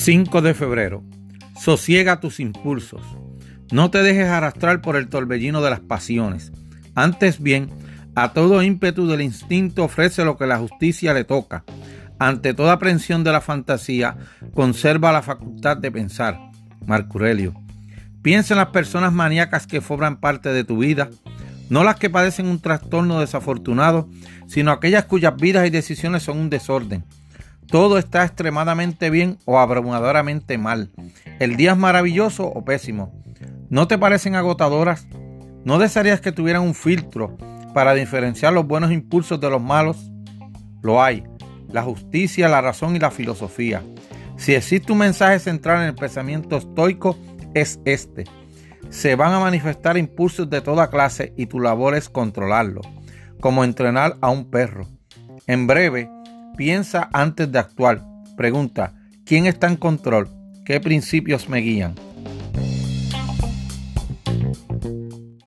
5 de febrero. Sosiega tus impulsos. No te dejes arrastrar por el torbellino de las pasiones. Antes bien, a todo ímpetu del instinto ofrece lo que la justicia le toca. Ante toda aprensión de la fantasía, conserva la facultad de pensar. Marco Aurelio. Piensa en las personas maníacas que forman parte de tu vida, no las que padecen un trastorno desafortunado, sino aquellas cuyas vidas y decisiones son un desorden. Todo está extremadamente bien o abrumadoramente mal. El día es maravilloso o pésimo. ¿No te parecen agotadoras? ¿No desearías que tuvieran un filtro para diferenciar los buenos impulsos de los malos? Lo hay. La justicia, la razón y la filosofía. Si existe un mensaje central en el pensamiento estoico, es este. Se van a manifestar impulsos de toda clase y tu labor es controlarlo, como entrenar a un perro. En breve, Piensa antes de actuar. Pregunta, ¿quién está en control? ¿Qué principios me guían?